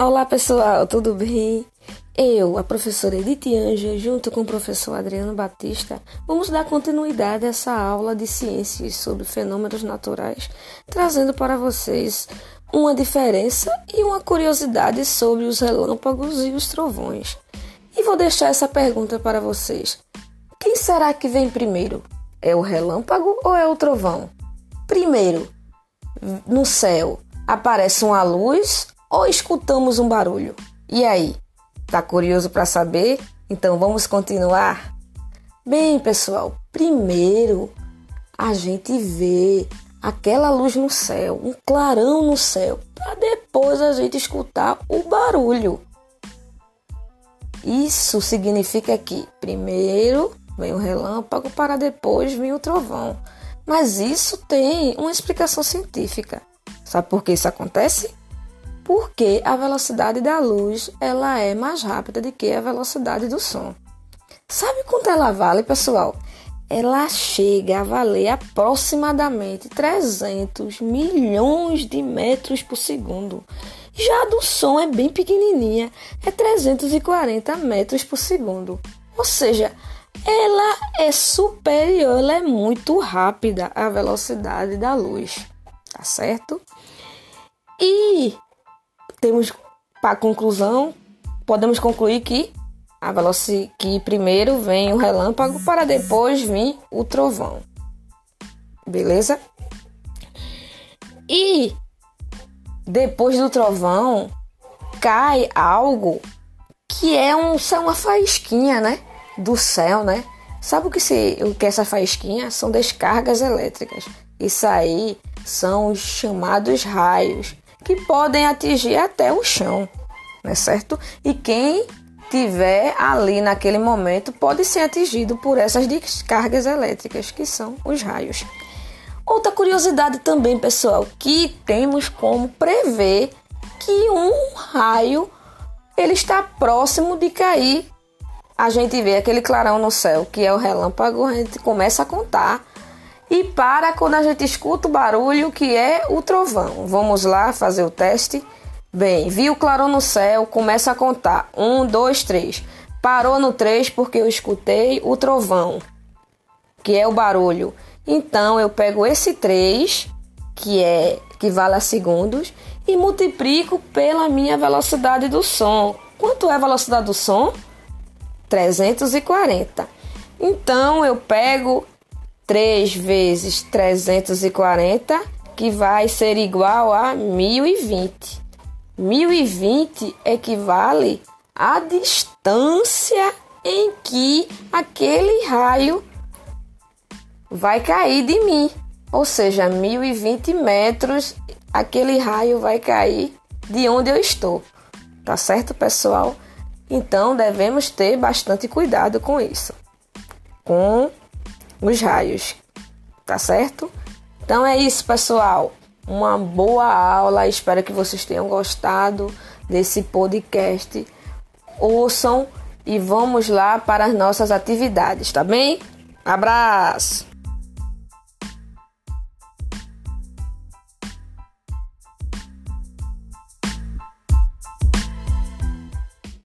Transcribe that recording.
Olá pessoal, tudo bem? Eu, a professora Edith Anja, junto com o professor Adriano Batista, vamos dar continuidade a essa aula de ciências sobre fenômenos naturais, trazendo para vocês uma diferença e uma curiosidade sobre os relâmpagos e os trovões. E vou deixar essa pergunta para vocês: quem será que vem primeiro? É o relâmpago ou é o trovão? Primeiro, no céu aparece uma luz ou escutamos um barulho? E aí? Tá curioso para saber? Então vamos continuar? Bem, pessoal, primeiro a gente vê aquela luz no céu, um clarão no céu, para depois a gente escutar o barulho. Isso significa que primeiro vem o relâmpago para depois vir o trovão. Mas isso tem uma explicação científica. Sabe por que isso acontece? Porque a velocidade da luz ela é mais rápida do que a velocidade do som. Sabe quanto ela vale, pessoal? Ela chega a valer aproximadamente 300 milhões de metros por segundo. Já do som é bem pequenininha, é 340 metros por segundo. Ou seja, ela é superior, ela é muito rápida à velocidade da luz, tá certo? E temos para conclusão, podemos concluir que a velocidade que primeiro vem o relâmpago para depois vir o trovão. Beleza? E depois do trovão cai algo que é um, uma faísquinha, né? Do céu, né? Sabe o que, se, o que é essa faísquinha? São descargas elétricas. Isso aí são os chamados raios que podem atingir até o chão, né, certo? E quem tiver ali naquele momento pode ser atingido por essas descargas elétricas, que são os raios. Outra curiosidade também, pessoal, que temos como prever que um raio ele está próximo de cair. A gente vê aquele clarão no céu, que é o relâmpago, a gente começa a contar e para quando a gente escuta o barulho que é o trovão. Vamos lá fazer o teste. Bem, viu o clarão no céu, começa a contar. Um, dois, três. Parou no três porque eu escutei o trovão, que é o barulho. Então eu pego esse três, que é que vale a segundos, e multiplico pela minha velocidade do som. Quanto é a velocidade do som? 340. Então eu pego 3 vezes 340, que vai ser igual a 1020. 1020 equivale à distância em que aquele raio vai cair de mim. Ou seja, 1020 metros, aquele raio vai cair de onde eu estou. Tá certo, pessoal? Então devemos ter bastante cuidado com isso. Com os raios, tá certo? Então é isso, pessoal. Uma boa aula. Espero que vocês tenham gostado desse podcast. Ouçam e vamos lá para as nossas atividades, tá bem? Abraço!